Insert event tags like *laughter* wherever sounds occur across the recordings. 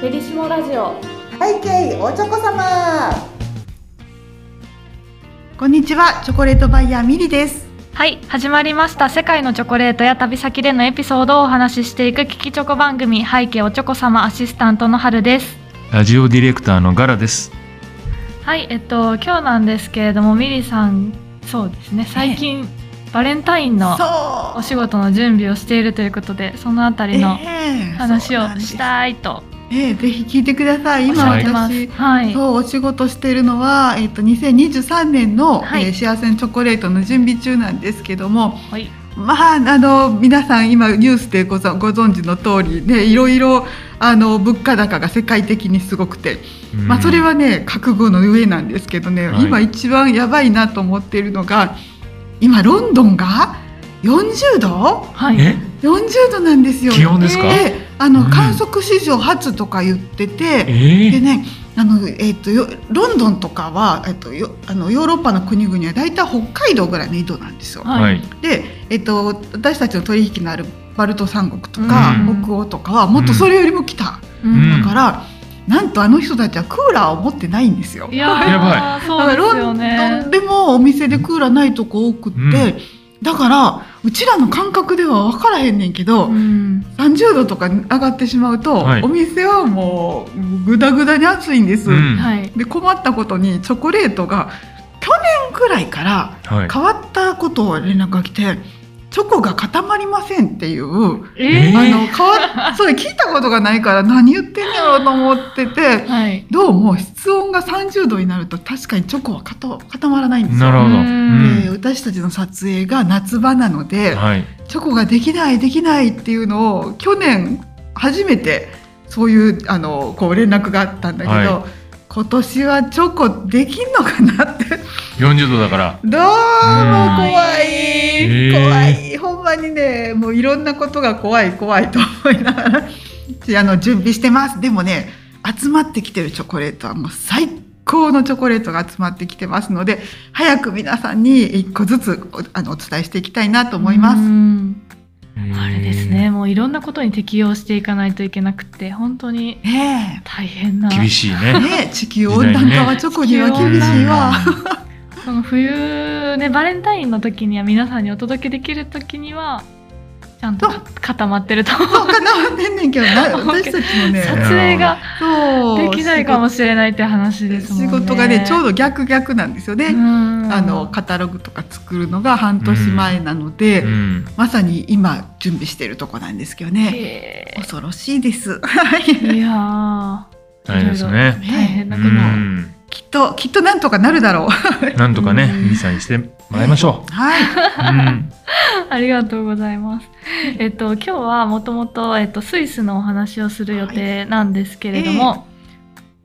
ペリシモラジオ。背景おちょこ様。こんにちはチョコレートバイヤーミリです。はい始まりました。世界のチョコレートや旅先でのエピソードをお話ししていく聞きチョコ番組。背景おちょこ様アシスタントの春です。ラジオディレクターのガラです。はいえっと今日なんですけれどもミリさんそうですね。最近、バレンタインのお仕事の準備をしているということでそのあたりのええ話をしたいと。ええぜひ聞いてください。今私はい。そうお仕事しているのは、えっと2023年の、はい。えー幸せのチョコレートの準備中なんですけどもはい。まああの皆さん今ニュースでごぞご存知の通りねいろいろあの物価高が世界的にすごくて、まあそれはね覚悟の上なんですけどね、はい。今一番やばいなと思っているのが今ロンドンが40度？はい。え？40度なんですよ。気温ですか？えであの、うん。観測史上初とか言ってて、えでねあの、えっとよロンドンとかは、えっとよあのヨーロッパの国々はだいたい北海道ぐらいの緯度なんですよ。はい。はい。で、えっと、私たちの取引のあるバルト三国とか、うん。北欧とかはもっとそれよりも北、うん。だからなんとあの人たちはクーラーを持ってないんですよ。いやーやばそうですよロンねドンでもお店でクーラーないとこ多くって、うん。だからうちらの感覚では分からへんねんけど、うん。30度とかに上がってしまうと、はい。お店はもうぐだぐだに暑いんです。うん。はい。で困ったことにチョコレートが去年くらいからはい。変わったことを連絡が来てチョコが固まりませんっていう、えーあの変わそれ聞いたことがないから何言ってんやろうと思っててはいどうも室温が30度になると確かにチョコは固固まらないんですよ。なるほど。ううんで私たちの撮影が夏場なので、はい。チョコができないできないっていうのを去年初めてそういうあのこう連絡があったんだけど、は今年はチョコできんのかなって40度だから。どうも怖い、怖いにねもういろんなことが怖い怖いと思いながらあの準備してますでもね集まってきてるチョコレートはもう最高のチョコレートが集まってきてますので早く皆さんに一個ずつおあのお伝えしていきたいなと思います。うんああれですね。もういろんなことに適応していかないといけなくて本当にね大変な厳しいえね。ねえ地球温暖化はチョコには厳しいわ。その冬ねバレンタインの時には皆さんにお届けできる時にはちゃんとか固まってるとそうかなってんねんけどな *laughs* 私たちもね撮影ができないかもしれないって話ですもんね。仕事がねちょうど逆逆なんですよね。うんあのカタログとか作るのが半年前なので、うん。まさに今準備しているとこなんですけどねへ恐ろしいですーいやー大変ですね。大変なうこと、ん。きっときっとなんとかなるだろう。*laughs* なんとかね、うん。ミリさんにしてもらいましょはい、う。うん。*laughs* ありがとうございます。えっと今日はもともとえっとスイスのお話をする予定なんですけれども、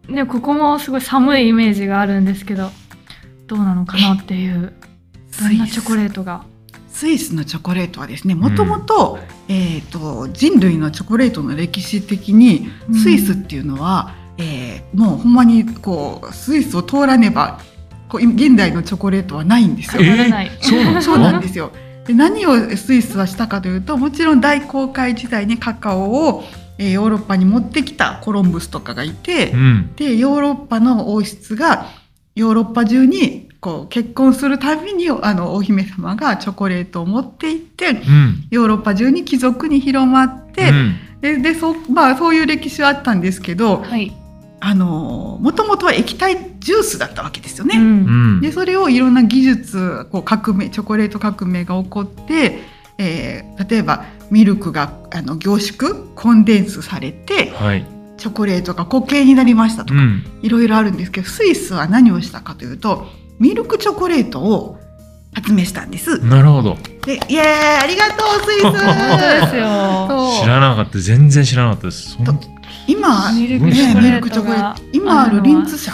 ねここもすごい寒いイメージがあるんですけど、どうなのかなっていうどんなチョコレートが？スイスのチョコレートはですねもともと,、えー、と人類のチョコレートの歴史的にうん。スイスっていうのは、えーもうほんまにこうスイスを通らねばこう現代のチョコレートはないんですよ。えられないそうなんですそうかなんですよで何をスイスはしたかというともちろん大航海時代にカカオを、えーヨーロッパに持ってきたコロンブスとかがいて、うん。でヨーロッパの王室がヨーロッパ中にこう結婚するたびにあのお姫様がチョコレートを持って行ってうん。ヨーロッパ中に貴族に広まって、うんででそ,、まあ、そういう歴史はあったんですけどはい。あのもともとは液体ジュースだったわけですよね。うんうん。でそれをいろんな技術こう革命チョコレート革命が起こって、えー例えばミルクがあの凝縮コンデンスされてはい。チョコレートが固形になりましたとか、うん。いろいろあるんですけどスイスは何をしたかというとミルクチョコレートを発明したんです。なるほど。でイエーイありがとうスイス *laughs* 本当ですよ。そう知らなかった。全然知らなかったです。今ミルクねチョコレーミルクチョコレート今あるリンツ社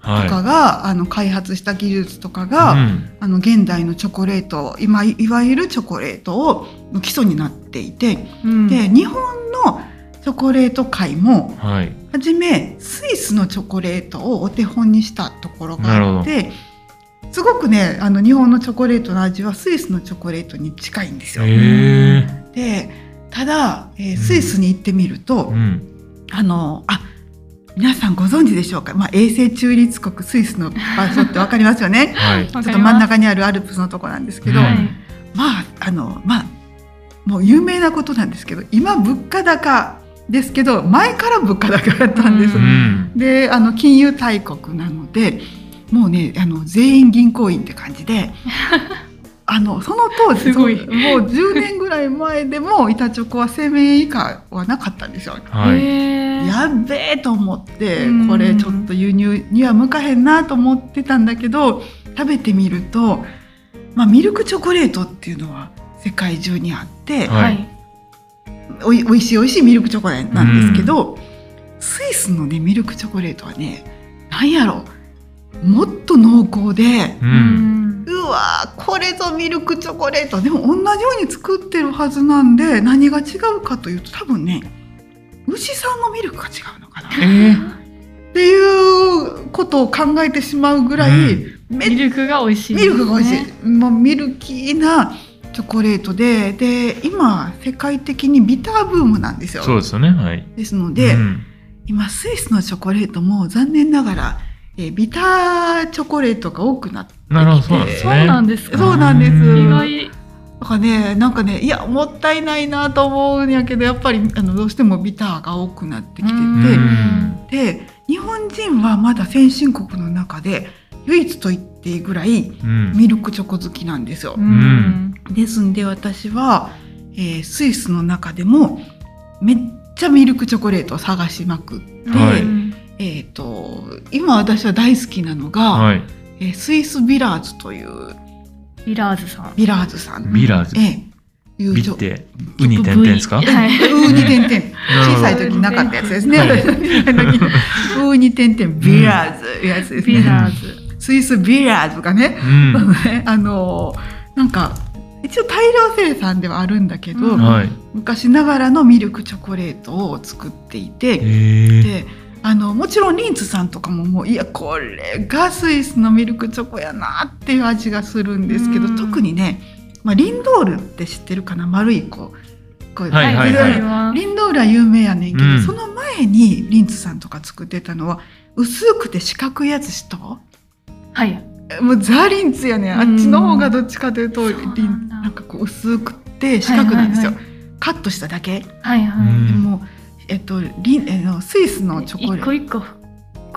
とかはが、あの開発した技術とかい。が、うん。あの現代のチョコレート今いわゆるチョコレートをの基礎になっていて、うんで日本のチョコレート界もはい。はじめスイスのチョコレートをお手本にしたところがあってすごくねあの日本のチョコレートの味はスイスのチョコレートに近いんですよ。でただ、えースイスに行ってみると、うん。あのあ皆さんご存知でしょうか、まあ、永世中立国スイスの場所ってわかりますよね *laughs* はい。ちょっと真ん中にあるアルプスのとこなんですけど、うんはいまああのまあもう有名なことなんですけど今物価高ですけど前から物価高だったんです。ううん。であの金融大国なのでもうねあの全員銀行員って感じで *laughs* あのその当時すごいそうもう10年ぐらい前でも板チョコは1000円以下はなかったんですよ。やっべえと思ってうんこれちょっと輸入には向かへんなと思ってたんだけど食べてみると、まあ、ミルクチョコレートっていうのは世界中にあって、はいはい。おいおいしいおいしいミルクチョコレートなんですけど、スイスのねミルクチョコレートはねなんやろもっと濃厚でう。うんわーこれぞミルクチョコレートでも同じように作ってるはずなんで何が違うかというと多分ね牛さんのミルクが違うのかなっええ。ていうことを考えてしまうぐらい、めミルクが美味しい、ミルクが美味しねい、もうミルキーなチョコレートでで今世界的にビターブームなんですよ。そうですよね。はい。ですので、うん今スイスのチョコレートも残念ながら、えービターチョコレートが多くなってきてなるほど、そうなんですそうね。なんです意外。だからねなんかねいやもったいないなと思うんやけどやっぱりあのどうしてもビターが多くなってきてて、うんで日本人はまだ先進国の中で唯一と言っていいぐらいうん。ミルクチョコ好きなんですよ。うん。ですんで私は、えースイスの中でもめっちゃミルクチョコレートを探しまくって、はいうんえー、と今私は大好きなのが、はい。えースイスビラーズというビラーズさん。ビラーズさん。ビラーズ。ええいうちょビって、ウに点々ですか？*laughs* はい。ウーに点々。小さい時なかったやつですね。はいウーに点々ビラーズやつですね。ビラーズ。スイスビラーズがね、うん。*laughs* あのなんか一応大量生産ではあるんだけど、うんはい。昔ながらのミルクチョコレートを作っていて、ええ。であのもちろんリンツさんとかももういやこれがスイスのミルクチョコやなっていう味がするんですけど、うん。特にね、まあ、リンドールって知ってるかな？丸いこうこうはいはいではい。はリンドールは有名やねんけど、うん。その前にリンツさんとか作ってたのは薄くて四角いやつ知った？はい。もうザ・リンツやねん。あっちの方がどっちかというとうんリンなんかこう薄くて四角なんですよ、はいカットしただけ、はいはい。うんでもえっとリンえのスイスのチョコレート一個一個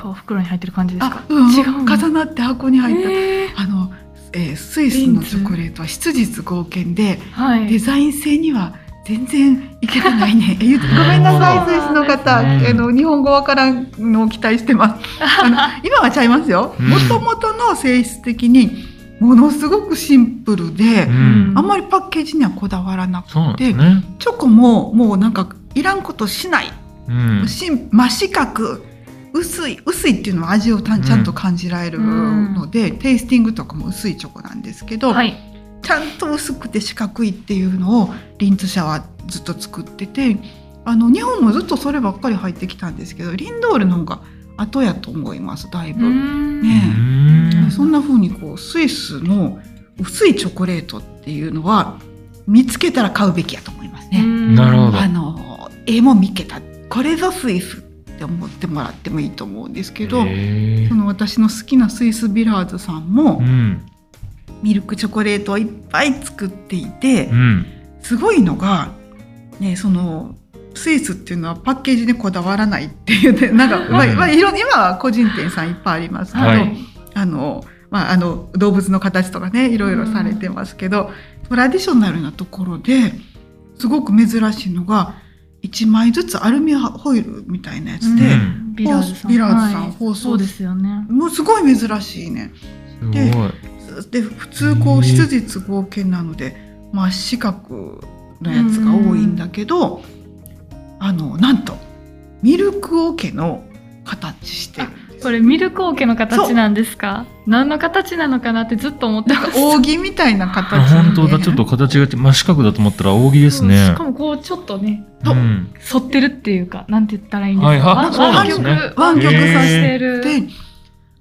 こう袋に入ってる感じですか？あ、。うん、違うの。重なって箱に入った、えーあの、えースイスのチョコレートは質実合憲ではい。デザイン性には全然いけてないね。*laughs* ごめんなさいスイスの方、うんあの日本語わからんのを期待してます。あの *laughs* 今はちゃいますよ。うんもともとの性質的にものすごくシンプルで、うんあんまりパッケージにはこだわらなくて、すね。チョコももうなんかいらんことしない。うん。真四角薄い薄いっていうのは味をたんちゃんと感じられるので、テイスティングとかも薄いチョコなんですけど、はい。ちゃんと薄くて四角いっていうのをリンツ社はずっと作っててあの日本もずっとそればっかり入ってきたんですけどリンドールの方が後やと思いますだいぶ。うんねうんそんな風にこうスイスの薄いチョコレートっていうのは見つけたら買うべきやと思いますね。なるほどあの絵も見けた。これぞスイスって思ってもらってもいいと思うんですけど、その私の好きなスイスビラーズさんもうん。ミルクチョコレートをいっぱい作っていてうん。すごいのが、ね、そのスイスっていうのはパッケージにこだわらないっていうね *laughs* なんか、まあまあ、いろん今は個人店さんいっぱいありますけど、はい。あのまあ、あの動物の形とかねいろいろされてますけど、トラディショナルなところですごく珍しいのが1枚ずつアルミホイルみたいなやつで、うんビラーズさん。ビラーズさんはい放送そうですよね。もうすごい珍しいね。すごい。で普通こう質実合憲なので真四角のやつが多いんだけど、あのなんとミルク桶の形してるこれミルクオケの形なんですか？何の形なのかなってずっと思ってました。扇みたいな形あ本当だ、ちょっと形が真四角だと思ったら扇ですね。しかもこうちょっとねとうん。反ってるっていうかなんて言ったらいいんですか、はいね。曲湾曲させてる、で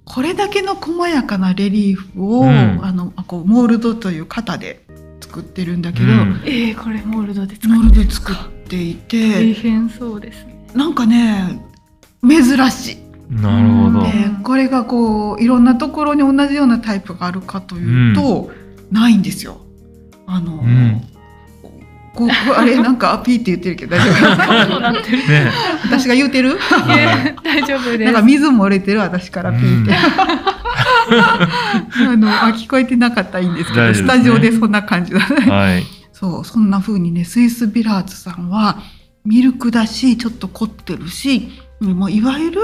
これだけの細やかなレリーフを、うん。あのあこうモールドという型で作ってるんだけど、うん。えー、これモールドで作モーっルドで作っていて、大変そうですね。なんかね珍しい。なるほどうん。でこれがこういろんなところに同じようなタイプがあるかというと、ないんですよ。あの、んこうあれなんかピーって言ってるけど大丈夫？そうなってる。ね私が言うてる？大丈夫です。なんか水漏れてる私からピーって。*laughs* あのあ聞こえてなかったらいいんですけど、ねスタジオでそんな感じだね。はい。そうそんな風にねスイスビラーズさんはミルクだしちょっと凝ってるしもういわゆる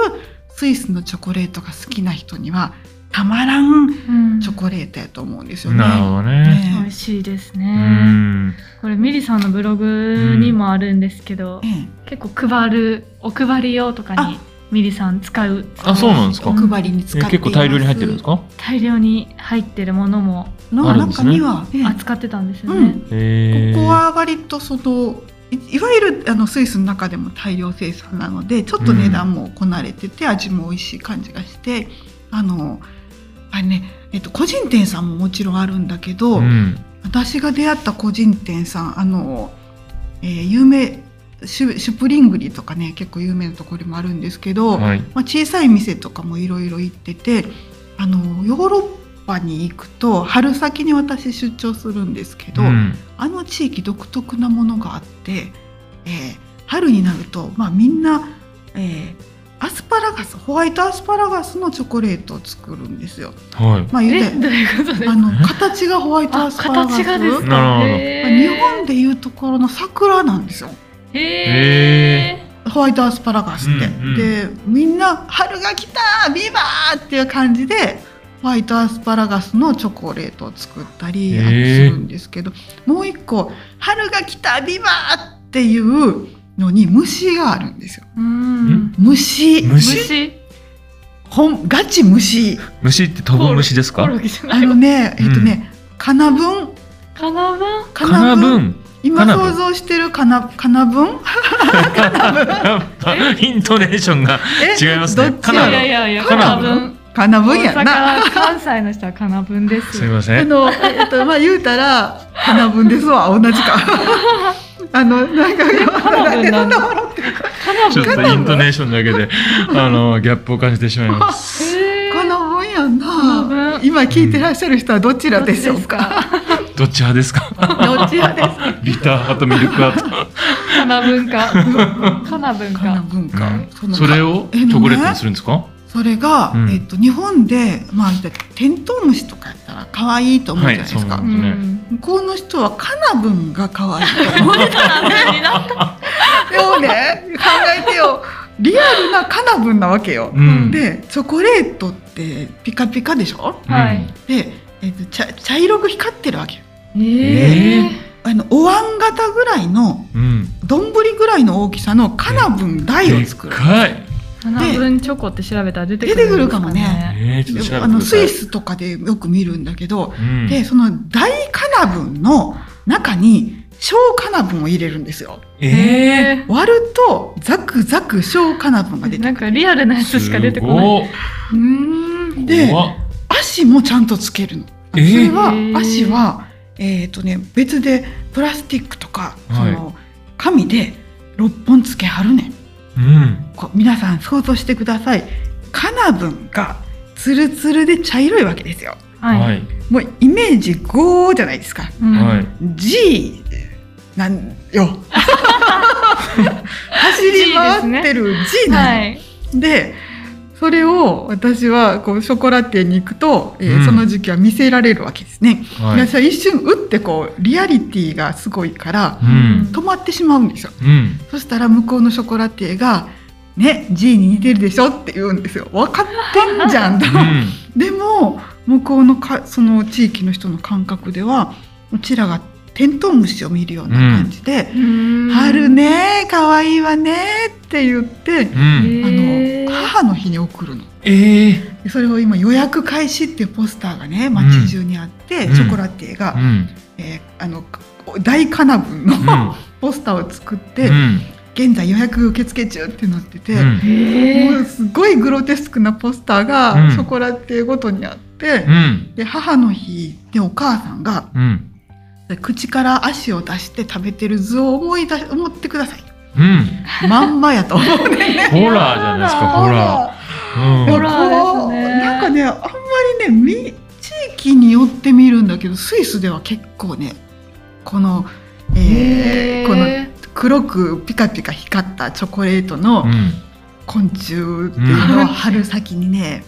スイスのチョコレートが好きな人にはたまらんうんチョコレートやと思うんですよね。なるほどね。ね美味しいですうね。ん。これミリさんのブログにもあるんですけど、ええ結構配るお配り用とかにミリさん使うあ、そうなんですかお。配りに使えって結構大量に入ってるんですか？大量に入ってるものもの中あるんですねには、ええ扱ってたんですよね。ここは割とそのいいわゆるあのスイスの中でも大量生産なのでちょっと値段もこなれてて、味も美味しい感じがしてあのあれね、えっと、個人店さんももちろんあるんだけど、うん。私が出会った個人店さんあの、えー有名シュシュプリングリとかね結構有名なところもあるんですけど、はい。まあ、小さい店とかもいろいろ行っててあのヨーロッパに行くと春先に私出張するんですけど、うんあの地域独特なものがあって、えー春になると、まあ、みんな、えーアスパラガスホワイトアスパラガスのチョコレートを作るんですよ。はい。まあ、言うてあの形がホワイトアあスパラガス形がですか？なるほどへー日本でいうところの桜なんですよへホワイトアスパラガスって。うんうんでみんな「春が来たビバー!」っていう感じでホワイトアスパラガスのチョコレートを作ったりするんですけどもう一個「春が来たビバー!」っていうのに虫があるんですよ。ーうん。虫。虫？虫？ほんガチ虫。虫って飛ぶ虫ですか？あのねえっとね、カナブンかなぶかなぶん？今カナブン想像してるカナカナブンやっぱイントネーションがえ？違いますね。どっち？カナブンいやいやいやかなぶんかなぶんやな。阪関西の人はかなぶんですすみません。あの、えっと、まあ、言うたら、花分ですわ、同じか。*laughs* あの、なんか、なんだなんでそんな笑ってるか。かちょっとイントネーションだけで、あの、ギャップを感じてしまいます。へー花分やん花分な。今聞いてらっしゃる人はどちらでしょうか？どっち派ですか？どっち派ですか？ビター派とミルク派と。かな文化かな文花化分か。うんのそれをチえョコレートにするんですか？それが、うん、えっと、日本で、まあ、テントウムシとかやったら可愛いと思うじゃないですか、はいすね、向こうの人はカナブンが可愛いと思ってたんだでもね考えてよ。リアルなカナブンなわけよ、うん、でチョコレートってピカピカでしょ、はい、で、えっと、茶茶色く光ってるわけよ、えー、あのお椀型ぐらいの丼、うん、ぐらいの大きさのカナブン台を作る、えい、7分チョコって調べたら出てくる、ね、出てくるかもね、あのスイスとかでよく見るんだけど、うん、でその大カナブンの中に小カナブンを入れるんですよ。えー、割るとザクザク小カナブンが出てくる。なんかリアルなやつしか出てこない。うん。で足もちゃんとつけるの。それは、えー、足はえっ、ー、とね別でプラスチックとか、はい、その紙で六本つけはるねん。うん。こう皆さん想像してください。カナブンがツルツルで茶色いわけですよ。はい、はい。もうイメージ5じゃないですか。うんはい。G なんよ。*laughs* 走り回ってる G なの。はいでそれを私はこうショコラティエに行くと、えーうんその時期は見せられるわけですね。はい。私は一瞬打ってこうリアリティがすごいからうん。止まってしまうんですよ。うん。そしたら向こうのショコラティエが「ね G に似てるでしょ」って言うんですよ。分かってんじゃんと。うん。でも向こうのかその地域の人の感覚ではうちらがテントウムシを見るような感じでうー「ん春ね可愛いわね」って言って、うん。あの母の日に送るの。ええ。でそれを今予約開始っていうポスターがね街中にあって、うんショコラティエが、うん。えーあの大カナブンうのん。ポスターを作って、うん。現在予約受付中ってなってて、うんへもうすごいグロテスクなポスターがうんショコラティエごとにあって、うん。で母の日でお母さんがうん。口から足を出して食べてる図を思い出思ってくださいうん。まんまやと思うねホラーじゃないですか、ホラー。うんホラーですねなんかねあんまりねみ地域によって見るんだけどスイスでは結構ねこの、えーこの黒くピカピカ光ったチョコレートのうん。昆虫っていうのを春先にね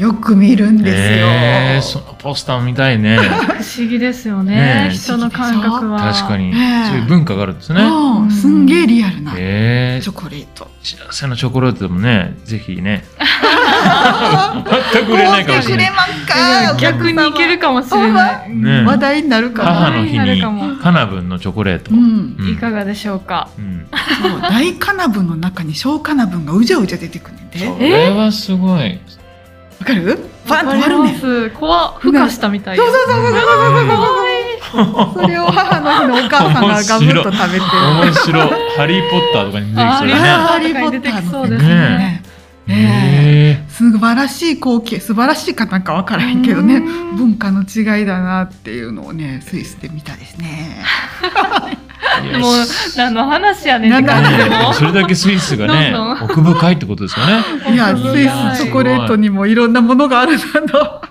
よく見るんですよ。えー、そのポスター見たいね。*laughs* 不思議ですよね人の感覚は確かに。そういう文化があるんですね。うんすんげえリアルなチえョコレート。ー、幸せなチョコレートでもね、ぜひね。*laughs* 全く売れないかもしれない。買うてくれまんか逆にいけるかもしれない、ね話題になるかな。母の日にカナブンのチョコレート。うん、うんいかがでしょうか？うん。そう大カナブンの中に小カナブンがうじゃうじゃ出てくるんで。そわれはすごい。かる？パンとわかり割るね怖孵化したみたいそうそうそうそうそうそううんそう。それを母の日のお母さんがガブッと食べてる。面白い。ハリー・ポッターとかに出てきそうだね。ハリーポッターのね。ねねえ素晴らしい光景素晴らしいかなんかわからへんけどねうん文化の違いだなっていうのをねスイスで見たですね。もう何の話やねんって感じでもそれだけスイスがねどんどん奥深いってことですよね。いやスイスチョコレートにもいろんなものがあるんだと。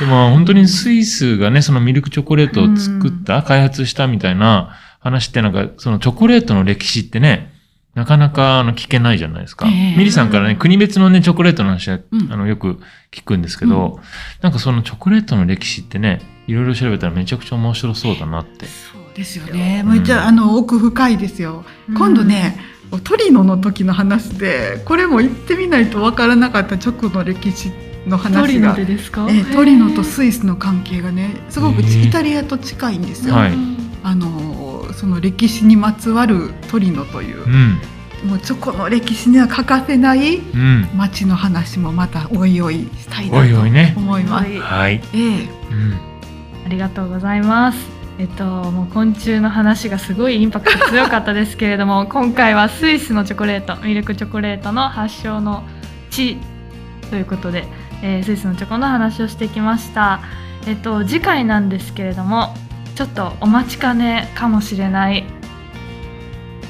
でも本当にスイスがね、そのミルクチョコレートを作った、開発したみたいな話ってなんか、そのチョコレートの歴史ってね、なかなかあの聞けないじゃないですか。ええミリさんからね、国別のね、チョコレートの話は、うんあの、よく聞くんですけど、なんかそのチョコレートの歴史ってね、いろいろ調べたらめちゃくちゃ面白そうだなって。ですよね。めっちゃあの奥深いですよ。今度ね、トリノの時の話でこれも行ってみないとわからなかったチョコの歴史のトリ話がノで。ですか？えートリノとスイスの関係がねすごくイタリアと近いんですよ。はいあのその歴史にまつわるトリノというう、ん。もうチョコの歴史には欠かせないうん。街の話もまたおいおいしたいなと思います。はいはい。ええうん。ありがとうございます。えっと、もう昆虫の話がすごいインパクト強かったですけれども *laughs* 今回はスイスのチョコレートミルクチョコレートの発祥の地ということで、えースイスのチョコの話をしてきました。えっと、次回なんですけれどもちょっとお待ちかねかもしれない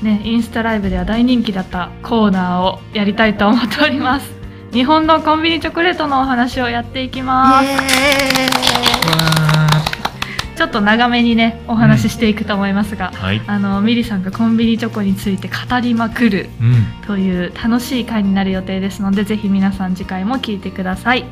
ね、インスタライブでは大人気だったコーナーをやりたいと思っております。日本のコンビニチョコレートのお話をやっていきます。ちょっと長めにねお話ししていくと思いますが、はい。あのミリさんがコンビニチョコについて語りまくるうん。という楽しい回になる予定ですのでぜひ皆さん次回も聞いてください。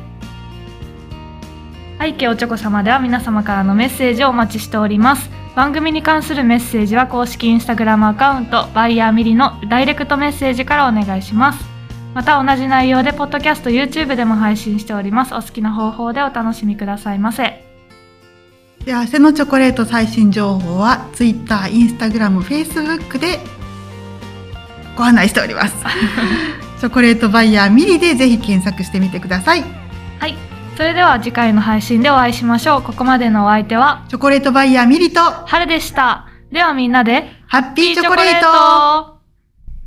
背景おちょこ様では皆様からのメッセージをお待ちしております。番組に関するメッセージは公式インスタグラムアカウントバイヤーミリのダイレクトメッセージからお願いします。また同じ内容でポッドキャスト YouTube でも配信しております。お好きな方法でお楽しみくださいませでは、セノチョコレート最新情報は Twitter、Instagram、Facebook でご案内しております。*laughs* チョコレートバイヤーミリでぜひ検索してみてください。はい。それでは次回の配信でお会いしましょう。ここまでのお相手はチョコレートバイヤーミリと春でした。ではみんなでハッピーチョコレート